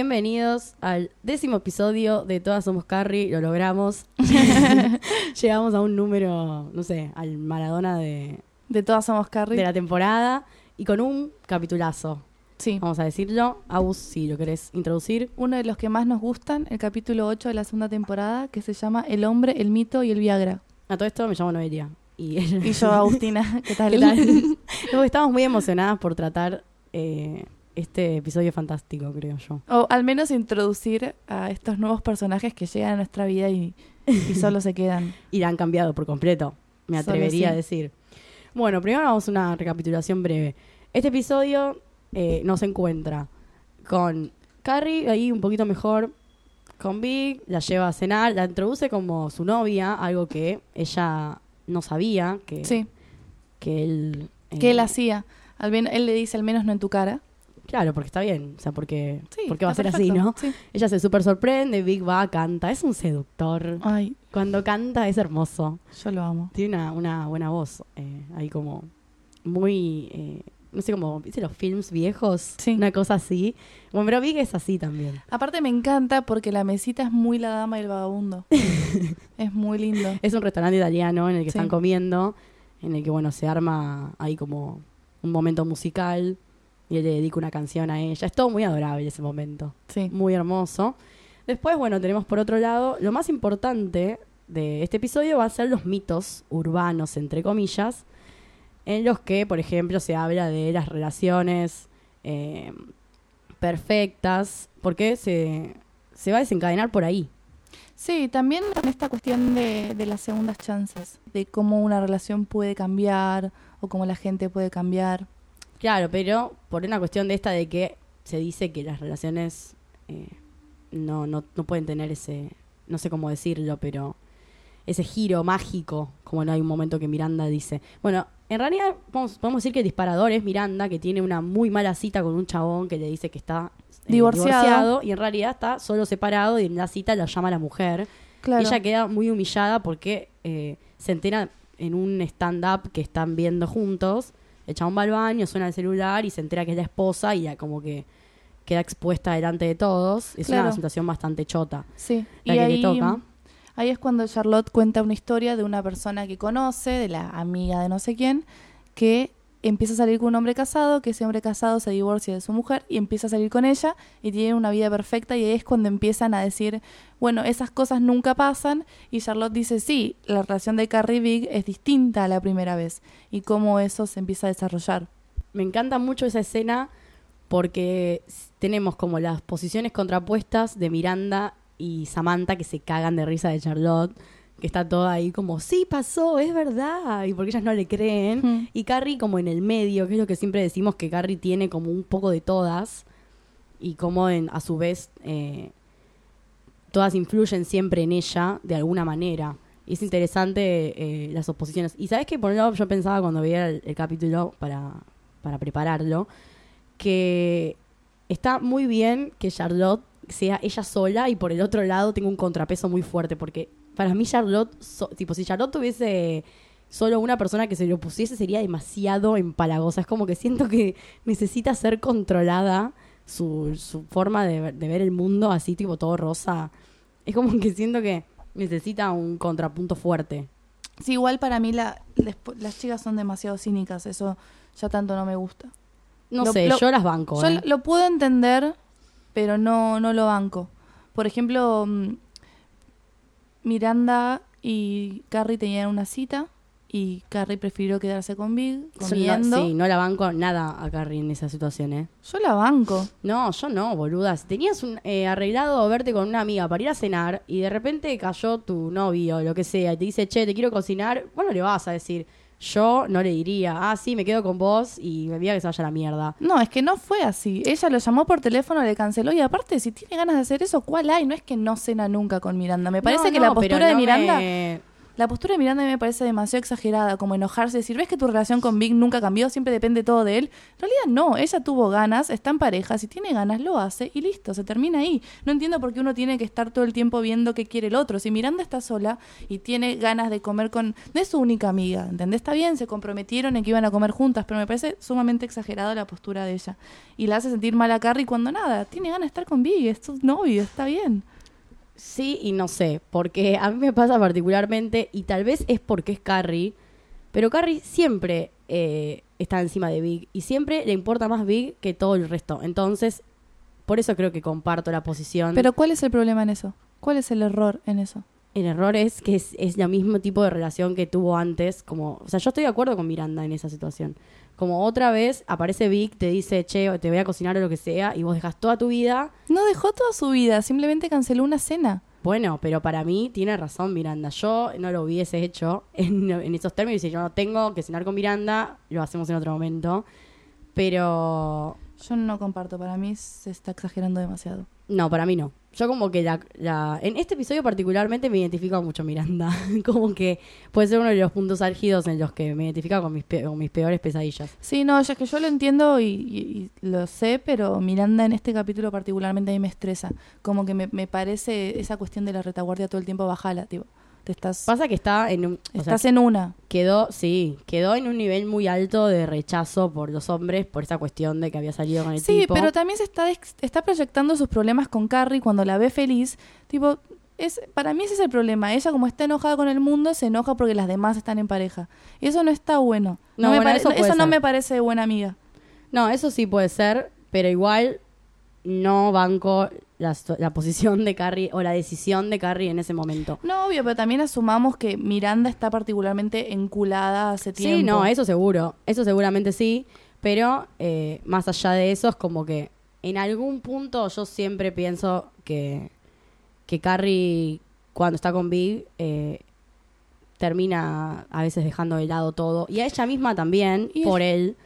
Bienvenidos al décimo episodio de Todas Somos Carrie, lo logramos. Llegamos a un número, no sé, al Maradona de, De todas somos Carrie. de la temporada y con un capitulazo, Sí. vamos a decirlo. Aus, si lo querés introducir. Uno de los que más nos gustan, el capítulo 8 de la segunda temporada, que se llama El hombre, el mito y el Viagra. A todo esto me llamo Noelia. Y, Y yo, Agustina, ¿qué tal? ¿Qué tal? No, Estamos muy emocionadas por tratar eh, este episodio fantástico, creo yo. O al menos introducir a estos nuevos personajes que llegan a nuestra vida y, y solo se quedan. Y la han cambiado por completo, me atrevería sí. a decir. Bueno, primero vamos a una recapitulación breve. Este episodio eh, nos encuentra con Carrie ahí un poquito mejor, con Big, la lleva a cenar, la introduce como su novia, algo que ella no sabía, que, Sí, que él... eh, que él hacía. Al menos, él le dice, al menos no en tu cara. Claro, porque está bien, o sea, porque, Sí, porque va a ser así. ¿no? Sí. Ella se súper sorprende, Big va, canta, es un seductor. Ay, Cuando canta es hermoso. yo lo amo. Tiene una, una buena voz. eh, ahí como muy. eh, no sé cómo. ¿Viste los films viejos? Sí. Una cosa así. Bueno, pero Big es así también. Aparte me encanta porque la mesita es muy la dama y el vagabundo. es muy lindo. Es un restaurante italiano en el que están comiendo. En el que, bueno, se arma ahí como un momento musical. Y él le dedica una canción a ella. Es todo muy adorable ese momento. Sí. Muy hermoso. Después, bueno, tenemos por otro lado. Lo más importante de este episodio va a ser los mitos urbanos, entre comillas. en los que, por ejemplo, se habla de las relaciones eh, perfectas, porque se, se va a desencadenar por ahí. Sí, también en esta cuestión de, de las segundas chances, de cómo una relación puede cambiar o cómo la gente puede cambiar. Claro, pero por una cuestión de esta de que se dice que las relaciones eh, no, no, no pueden tener ese, no sé cómo decirlo, pero ese giro mágico, como no hay un momento que Miranda dice. Bueno, en realidad podemos, podemos decir que el disparador es Miranda, que tiene una muy mala cita con un chabón que le dice que está eh, Divorciado. y en realidad está solo separado y en la cita la llama la mujer. Claro. Ella queda muy humillada porque eh, se entera en un stand-up que están viendo juntos. El chabón va al baño, suena el celular y se entera que es la esposa y ya como que queda expuesta delante de todos. Es Claro. una situación bastante chota Sí, la y que ahí, le toca. ahí es cuando Charlotte cuenta una historia de una persona que conoce, de la amiga de no sé quién, que empieza a salir con un hombre casado, que ese hombre casado se divorcia de su mujer y empieza a salir con ella y tienen una vida perfecta y ahí es cuando empiezan a decir, bueno, esas cosas nunca pasan y Charlotte dice, sí, la relación de Carrie Big es distinta a la primera vez y cómo eso se empieza a desarrollar. Me encanta mucho esa escena porque tenemos como las posiciones contrapuestas de Miranda y Samantha que se cagan de risa de Charlotte, que está toda ahí como, sí, pasó, es verdad, y porque ellas no le creen. Mm. Y Carrie como en el medio, que es lo que siempre decimos que Carrie tiene como un poco de todas y como en, a su vez eh, todas influyen siempre en ella de alguna manera. Y es interesante eh, las oposiciones. Y sabes que por un lado yo pensaba cuando veía el, el capítulo para, para prepararlo, que está muy bien que Charlotte sea ella sola y por el otro lado tenga un contrapeso muy fuerte, porque para mí Charlotte, so- tipo, si Charlotte tuviese solo una persona que se le opusiese sería demasiado empalagosa. Es como que siento que necesita ser controlada su, su forma de, ver- de ver el mundo así, tipo todo rosa. Es como que siento que necesita un contrapunto fuerte. Sí, igual para mí la, las chicas son demasiado cínicas, eso ya tanto no me gusta. No Lo- sé, lo- yo las banco. Yo ¿eh? lo puedo entender, pero no, no lo banco. Por ejemplo, mm, Miranda y Carrie tenían una cita y Carrie prefirió quedarse con Big no- comiendo. sí, no la banco nada a Carrie en esa situación, ¿eh? Yo la banco. No, yo no, boluda. Si tenías un, eh, arreglado verte con una amiga para ir a cenar y de repente cayó tu novio o lo que sea y te dice, che, te quiero cocinar, bueno, le vas a decir, yo no le diría, ah, sí, me quedo con vos y me envía que se vaya a la mierda. No, es que no fue así. Ella lo llamó por teléfono, le canceló y aparte, si tiene ganas de hacer eso, ¿cuál hay? No es que no cena nunca con Miranda. Me parece No, que no, la postura de Miranda me- La postura de Miranda me parece demasiado exagerada, como enojarse, decir, ¿ves que tu relación con Big nunca cambió? Siempre depende todo de él. En realidad no, ella tuvo ganas, está en pareja, si tiene ganas lo hace y listo, se termina ahí. No entiendo por qué uno tiene que estar todo el tiempo viendo qué quiere el otro. Si Miranda está sola y tiene ganas de comer con... No es su única amiga, ¿entendés? Está bien, se comprometieron en que iban a comer juntas, pero me parece sumamente exagerada la postura de ella. Y la hace sentir mal a Carrie cuando nada, tiene ganas de estar con Big, es su novio, está bien. Sí y no sé, porque a mí me pasa particularmente, y tal vez es porque es Carrie, pero Carrie siempre eh, está encima de Big y siempre le importa más Big que todo el resto. Entonces, por eso creo que comparto la posición. Pero ¿cuál es el problema en eso? ¿Cuál es el error en eso? El error es que es, es el mismo tipo de relación que tuvo antes. Como, o sea, yo estoy de acuerdo con Miranda en esa situación. Como otra vez aparece Vic, te dice, che, te voy a cocinar o lo que sea, y vos dejas toda tu vida. No dejó toda su vida, simplemente canceló una cena. Bueno, pero para mí tiene razón Miranda. Yo no lo hubiese hecho en, en esos términos. Si yo no tengo que cenar con Miranda, lo hacemos en otro momento. Pero Yo no comparto, para mí se está exagerando demasiado. No, para mí no. Yo como que la, la- en este episodio particularmente me identifico mucho Miranda. como que puede ser uno de los puntos álgidos en los que me identifico con mis, pe- con mis peores pesadillas. Sí, no, es que yo lo entiendo y, lo sé, pero Miranda en este capítulo particularmente a mí me estresa. Como que me, me parece esa cuestión de la retaguardia todo el tiempo bajala, tipo. Te estás, Pasa que está en un... o sea, estás en una. quedó, sí, quedó en un nivel muy alto de rechazo por los hombres por esa cuestión de que había salido con el Sí, tipo. pero también se está, está proyectando sus problemas con Carrie cuando la ve feliz. Tipo, es, para mí ese es el problema. Ella como está enojada con el mundo, se enoja porque las demás están en pareja. Y eso no está bueno. No, me bueno, eso puede no me parece buena amiga. No, eso sí puede ser, pero igual no banco la, la posición de Carrie o la decisión de Carrie en ese momento. No, obvio, pero también asumamos que Miranda está particularmente enculada hace tiempo. Sí, no, eso seguro, eso seguramente sí, pero eh, más allá de eso es como que en algún punto yo siempre pienso que, que Carrie cuando está con Big eh, termina a veces dejando de lado todo y a ella misma también Y por él.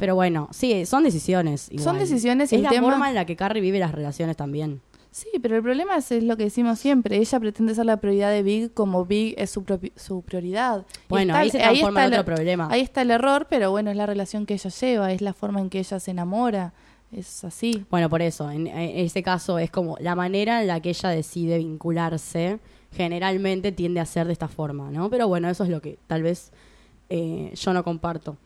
Pero bueno, sí, son decisiones. Son decisiones y Es el la tema- forma en la que Carrie vive las relaciones también. Sí, pero el problema es, es lo que decimos siempre. Ella pretende ser la prioridad de Big como Big es su, su prioridad. Bueno, está- ahí se transforma en está otro el- problema. Ahí está el error, pero bueno, es la relación que ella lleva, es la forma en que ella se enamora. Es así. Bueno, por eso, en, en ese caso es como la manera en la que ella decide vincularse, generalmente tiende a ser de esta forma, ¿no? Pero bueno, eso es lo que tal vez eh, yo no comparto.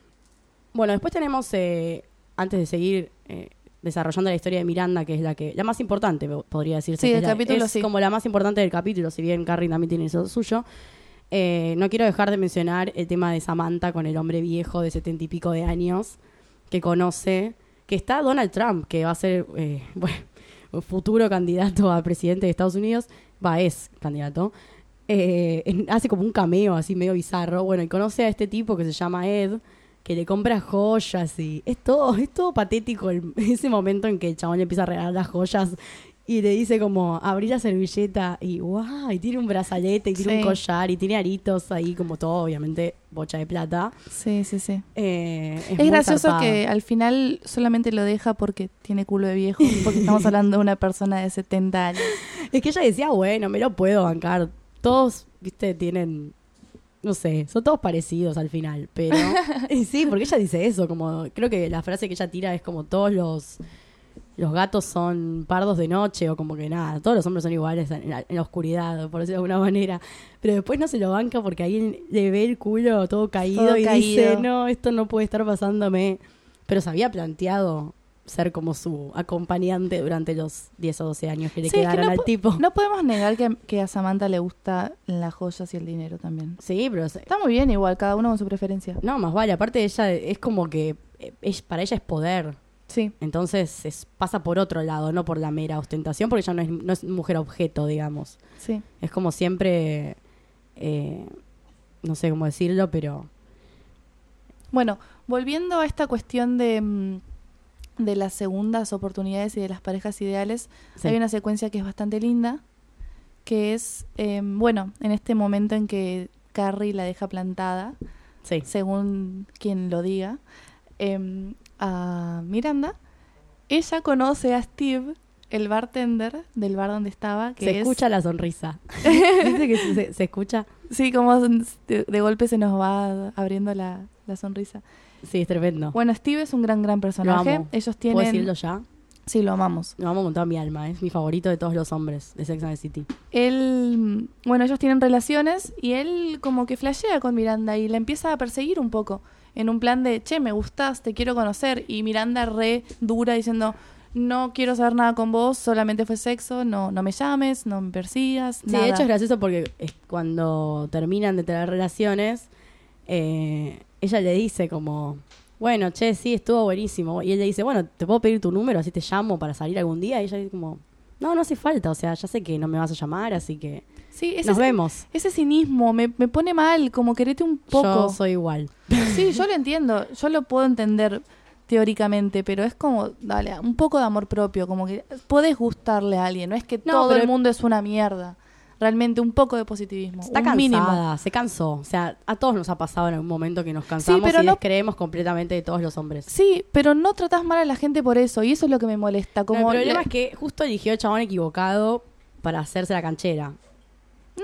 Bueno, después tenemos, eh, antes de seguir eh, desarrollando la historia de Miranda, que es la que la más importante, po- podría decirse. Sí, del capítulo es sí. como la más importante del capítulo, si bien Carrie también tiene eso suyo. Eh, no quiero dejar de mencionar el tema de Samantha con el hombre viejo de setenta y pico de años que conoce, que está Donald Trump, que va a ser eh, bueno, futuro candidato a presidente de Estados Unidos, va, es candidato, eh, hace como un cameo así medio bizarro, bueno, y conoce a este tipo que se llama Ed, que le compra joyas y es todo, es todo patético el- ese momento en que el chabón le empieza a regalar las joyas y le dice como, abrí la servilleta y wow, y tiene un brazalete y tiene Sí. un collar y tiene aritos ahí como todo, obviamente, bocha de plata. Sí, sí, sí. Eh, es gracioso zarpado. que al final solamente lo deja porque tiene culo de viejo, porque estamos hablando de una persona de 70 años. Es que ella decía, bueno, me lo puedo bancar. Todos, viste, tienen, no sé, son todos parecidos al final, pero... y sí, porque ella dice eso, como, creo que la frase que ella tira es como todos los... Los gatos son pardos de noche o como que nada, todos los hombres son iguales en la, en la oscuridad, por decirlo de alguna manera. Pero después no se lo banca porque ahí le ve el culo todo caído Todo y caído. dice, no, esto no puede estar pasándome. Pero se había planteado ser como su acompañante durante los 10 o 12 años que le Sí, es que quedaron no al po- tipo. No podemos negar que, que a Samantha le gusta las joyas y el dinero también. Sí, pero se- Está muy bien igual, cada uno con su preferencia. no, más vale. Aparte ella es como que eh, es, para ella es poder. Sí. Entonces es- pasa por otro lado, no por la mera ostentación, porque ella no es, no es mujer objeto, digamos. Sí. Es como siempre, eh, no sé cómo decirlo, pero Bueno, volviendo a esta cuestión de, mm, de las segundas oportunidades y de las parejas ideales, sí. hay una secuencia que es bastante linda, que es, eh, bueno, en este momento en que Carrie la deja plantada, sí. según quien lo diga, eh, a Miranda, ella conoce a Steve, el bartender del bar donde estaba, que se es... escucha la sonrisa. Dice que se, se escucha. Sí, como de, de golpe se nos va abriendo la, la sonrisa. Sí, es tremendo. Bueno, Steve es un gran, gran personaje. amo. Ellos ¿Puedo tienen... decirlo ya? Sí, lo amamos. Lo amo con toda mi alma. Es mi favorito de todos los hombres de Sex and the City. Él, bueno, ellos tienen relaciones y él como que flashea con Miranda y la empieza a perseguir un poco. En un plan de, che, me gustas, te quiero conocer. Y Miranda re dura diciendo, no quiero saber nada con vos, solamente fue sexo, no, no me llames, no me persigas. Sí, nada. de hecho es gracioso porque es cuando terminan de tener relaciones, eh, ella le dice como, bueno, che, sí, estuvo buenísimo. Y él le dice, bueno, ¿te puedo pedir tu número? Así te llamo para salir algún día. Y ella dice como, no, no hace falta. O sea, ya sé que no me vas a llamar, así que Sí, ese, nos vemos. ese cinismo me, me pone mal, como querete un poco. Yo soy igual. Sí, yo lo entiendo, yo lo puedo entender teóricamente, pero es como, dale, un poco de amor propio, como que podés gustarle a alguien, no es que No, todo el mundo es una mierda. Realmente un poco de positivismo, Está un cansada, mínimo. se cansó. O sea, a todos nos ha pasado en algún momento que nos cansamos pero y no- descreemos completamente de todos los hombres. Sí, pero no tratás mal a la gente por eso, y eso es lo que me molesta. No, Como el problema le- es que justo eligió el chabón equivocado para hacerse la canchera.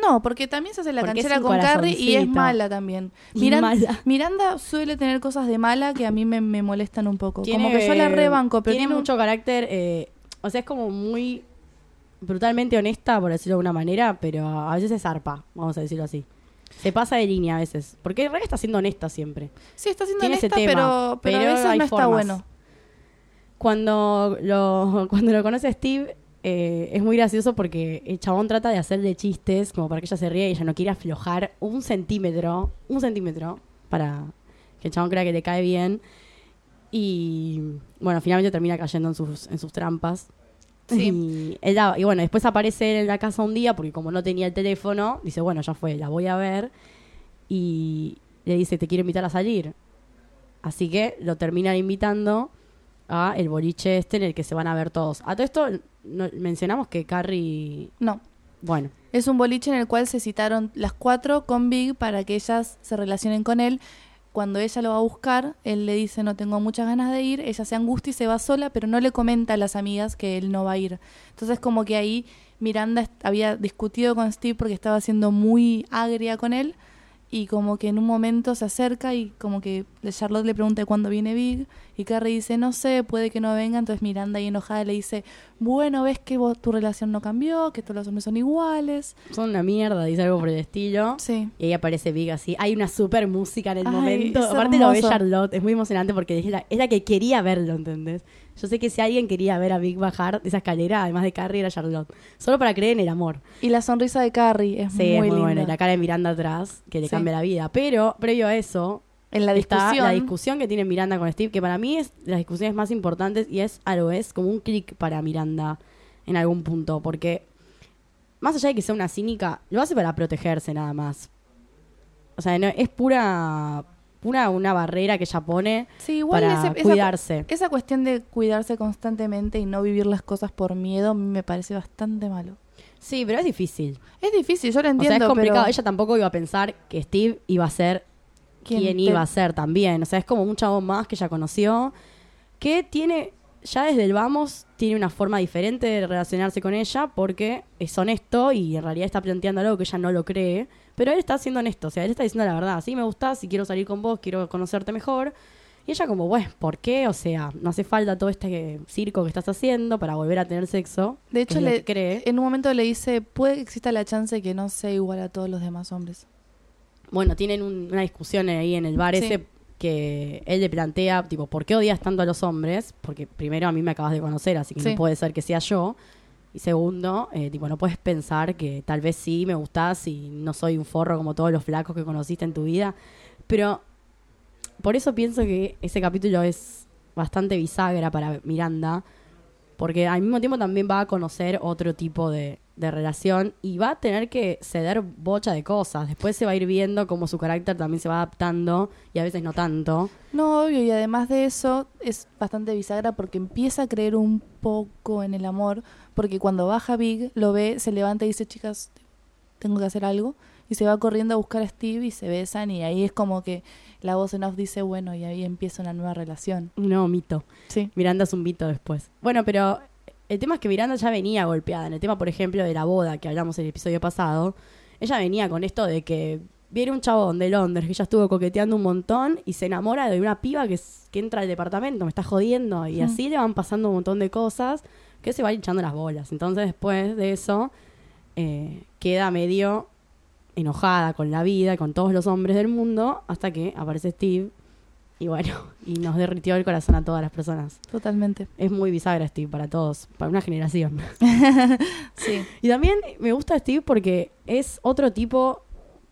No, porque también se hace la Porque canchera con Carrie y es mala también. Y Miran- mala. Miranda suele tener cosas de mala que a mí me, me molestan un poco. Tiene- como que yo la rebanco, pero tiene, tiene un- mucho carácter, eh, o sea, es como muy brutalmente honesta, por decirlo de alguna manera, pero a veces es zarpa, vamos a decirlo así. Se pasa de línea a veces, porque en realidad está siendo honesta siempre. Sí, está siendo tiene ese honesta, tema, pero, pero, pero a veces no está bueno. Cuando lo, cuando lo conoce Steve, eh, es muy gracioso porque el chabón trata de hacerle chistes como para que ella se ría y ella no quiere aflojar un centímetro, un centímetro, para que el chabón crea que le cae bien. Y bueno, finalmente termina cayendo en sus, en sus trampas. Sí. Y, él la- y bueno, después aparece él en la casa un día porque como no tenía el teléfono, dice, bueno, ya fue, la voy a ver. Y le dice, te quiero invitar a salir. Así que lo terminan invitando a el boliche este en el que se van a ver todos. A todo esto no- mencionamos que Carrie, No. bueno, Es un boliche en el cual se citaron las cuatro con Big para que ellas se relacionen con él. Cuando ella lo va a buscar, él le dice no tengo muchas ganas de ir, ella se angustia y se va sola, pero no le comenta a las amigas que él no va a ir. Entonces como que ahí Miranda había discutido con Steve porque estaba siendo muy agria con él y como que en un momento se acerca y como que Charlotte le pregunta cuándo viene Big y Carrie dice no sé, puede que no venga, entonces Miranda ahí enojada le dice bueno, ves que vos, tu relación no cambió, que todos los hombres son iguales. son una mierda, dice algo por el estilo. Sí. Y ahí aparece Big así. Hay una super música en el Ay, momento. Aparte lo ve. Charlotte. Es muy emocionante porque es la, es la que quería verlo, ¿entendés? Yo sé que si alguien quería ver a Big bajar de esa escalera, además de Carrie, era Charlotte. Solo para creer en el amor. Y la sonrisa de Carrie es Sí, muy, es muy linda. bueno. Y la cara de Miranda atrás, que le Sí. cambia la vida. Pero, previo a eso, En la está discusión. la discusión que tiene Miranda con Steve, que para mí es de las discusiones más importantes y es algo, es como un clic para Miranda en algún punto, porque más allá de que sea una cínica, lo hace para protegerse nada más. O sea, no, es pura, pura una barrera que ella pone sí, igual para ese- cuidarse. esa cuestión de cuidarse constantemente y no vivir las cosas por miedo a mí me parece bastante malo. Sí, pero es difícil. Es difícil, yo lo o entiendo, sea, es complicado. pero Ella tampoco iba a pensar que Steve iba a ser ¿Quién quien te- iba a ser también. O sea, es como un chavo más que ella conoció, que tiene, ya desde el vamos, tiene una forma diferente de relacionarse con ella porque es honesto y en realidad está planteando algo que ella no lo cree. Pero él está siendo honesto, o sea, él está diciendo la verdad. Sí, me gustás, si quiero salir con vos, quiero conocerte mejor. Y ella como, bueno, ¿por qué? O sea, no hace falta todo este circo que estás haciendo para volver a tener sexo. de hecho le, cree. en un momento le dice, puede que exista la chance de que no sea igual a todos los demás hombres. Bueno, tienen un- una discusión ahí en el bar Sí. ese que él le plantea, tipo, ¿por qué odias tanto a los hombres? Porque primero a mí me acabas de conocer, así que Sí. no puede ser que sea yo. Y segundo, eh, tipo, no puedes pensar que tal vez sí me gustás y no soy un forro como todos los flacos que conociste en tu vida. Pero por eso pienso que ese capítulo es bastante bisagra para Miranda, porque al mismo tiempo también va a conocer otro tipo de, de relación y va a tener que ceder bocha de cosas. Después se va a ir viendo cómo su carácter también se va adaptando y a veces no tanto. No, obvio, y además de eso es bastante bisagra porque empieza a creer un poco en el amor, porque cuando baja Big, lo ve, se levanta y dice, chicas, tengo que hacer algo, y se va corriendo a buscar a Steve y se besan y ahí es como que la voz en off dice, bueno, y ahí empieza una nueva relación. No, mito. Sí. Miranda es un mito después. Bueno, pero el tema es que Miranda ya venía golpeada. En el tema, por ejemplo, de la boda que hablamos en el episodio pasado, ella venía con esto de que viene un chabón de Londres que ya estuvo coqueteando un montón y se enamora de una piba que, es- que entra al departamento, me está jodiendo. Y así le van pasando un montón de cosas que se va echando las bolas. Entonces después de eso eh, queda medio enojada con la vida, con todos los hombres del mundo, hasta que aparece Steve y bueno, y nos derritió el corazón a todas las personas. Totalmente. Es muy bisagra Steve para todos, para una generación. Sí. Y también me gusta Steve porque es otro tipo.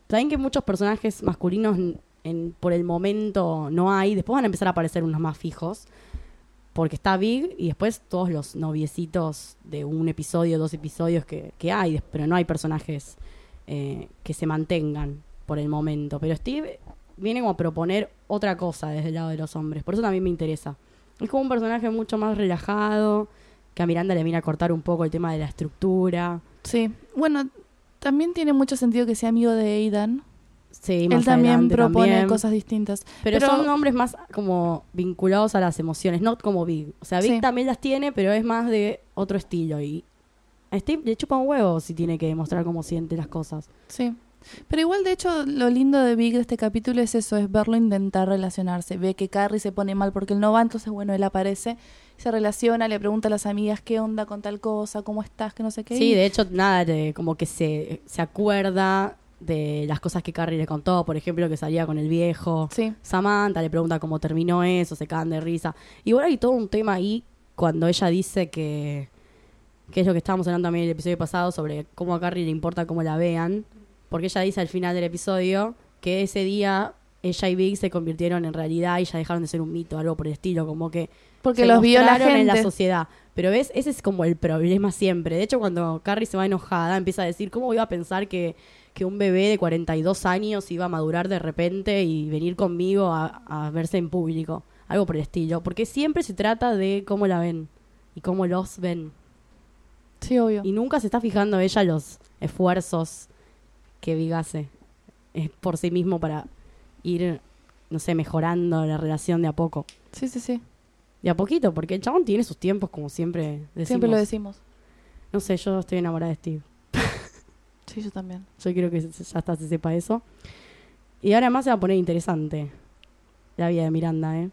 Saben que muchos personajes masculinos en- por el momento no hay. Después van a empezar a aparecer unos más fijos. Porque está Big y después todos los noviecitos de un episodio, dos episodios que, que hay. Pero no hay personajes eh, que se mantengan por el momento. Pero Steve viene como a proponer otra cosa desde el lado de los hombres. Por eso también me interesa. Es como un personaje mucho más relajado. Que a Miranda le viene a cortar un poco el tema de la estructura. Sí. Bueno, también tiene mucho sentido que sea amigo de Aidan. Sí, más Él también propone también. cosas distintas. Pero, pero- son hombres más como vinculados a las emociones, no como Big. O sea, Big Sí. también las tiene, pero es más de otro estilo. Y a Steve le chupa un huevo si tiene que demostrar cómo siente las cosas. Sí. Pero igual, de hecho, lo lindo de Big de este capítulo es eso, es verlo intentar relacionarse. Ve que Carrie se pone mal porque él no va, entonces, bueno, él aparece, se relaciona, le pregunta a las amigas qué onda con tal cosa, cómo estás, que no sé qué. Sí, de hecho, nada, de- como que se, se acuerda de las cosas que Carrie le contó. Por ejemplo, que salía con el viejo. Sí, Samantha le pregunta cómo terminó eso, se cagan de risa. Y bueno, hay todo un tema ahí cuando ella dice que, que es lo que estábamos hablando también en el episodio pasado, sobre cómo a Carrie le importa cómo la vean. Porque ella dice al final del episodio que ese día ella y Big se convirtieron en realidad y ya dejaron de ser un mito, algo por el estilo, como que porque se los vio la gente. en la sociedad. Pero ves, ese es como el problema siempre. De hecho, cuando Carrie se va enojada, empieza a decir, ¿cómo iba a pensar que, que un bebé de 42 años iba a madurar de repente y venir conmigo a, a verse en público? Algo por el estilo. Porque siempre se trata de cómo la ven y cómo los ven. Sí, obvio. Y nunca se está fijando ella los esfuerzos que Big hace eh, por sí mismo para ir, no sé, mejorando la relación de a poco. Sí, sí, sí. De a poquito, porque el chabón tiene sus tiempos, como siempre decimos. Siempre lo decimos. No sé, yo estoy enamorada de Steve. Sí, yo también. Yo quiero que ya hasta se sepa eso. Y ahora más se va a poner interesante la vida de Miranda, ¿eh?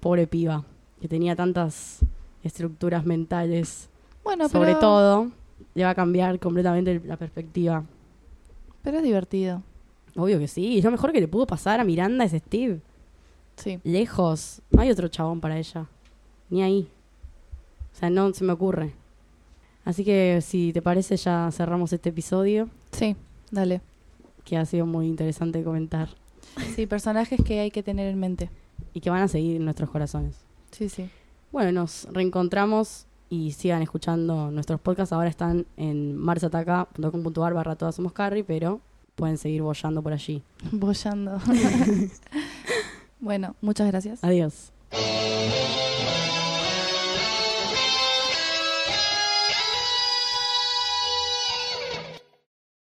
Pobre piba, que tenía tantas estructuras mentales. Bueno, Sobre pero, todo, le va a cambiar completamente la perspectiva. pero es divertido. Obvio que sí. Y lo mejor que le pudo pasar a Miranda es Steve. Sí. Lejos. No hay otro chabón para ella. Ni ahí. O sea, no se me ocurre. Así que si te parece ya cerramos este episodio, Sí, dale. que ha sido muy interesante comentar Sí, personajes que hay que tener en mente. y que van a seguir en nuestros corazones. Sí, sí. Bueno, nos reencontramos y sigan escuchando nuestros podcasts. Ahora están en marsataca.com.ar barra todas somos Carrie, pero pueden seguir bollando por allí. Bollando. Bueno, muchas gracias. Adiós.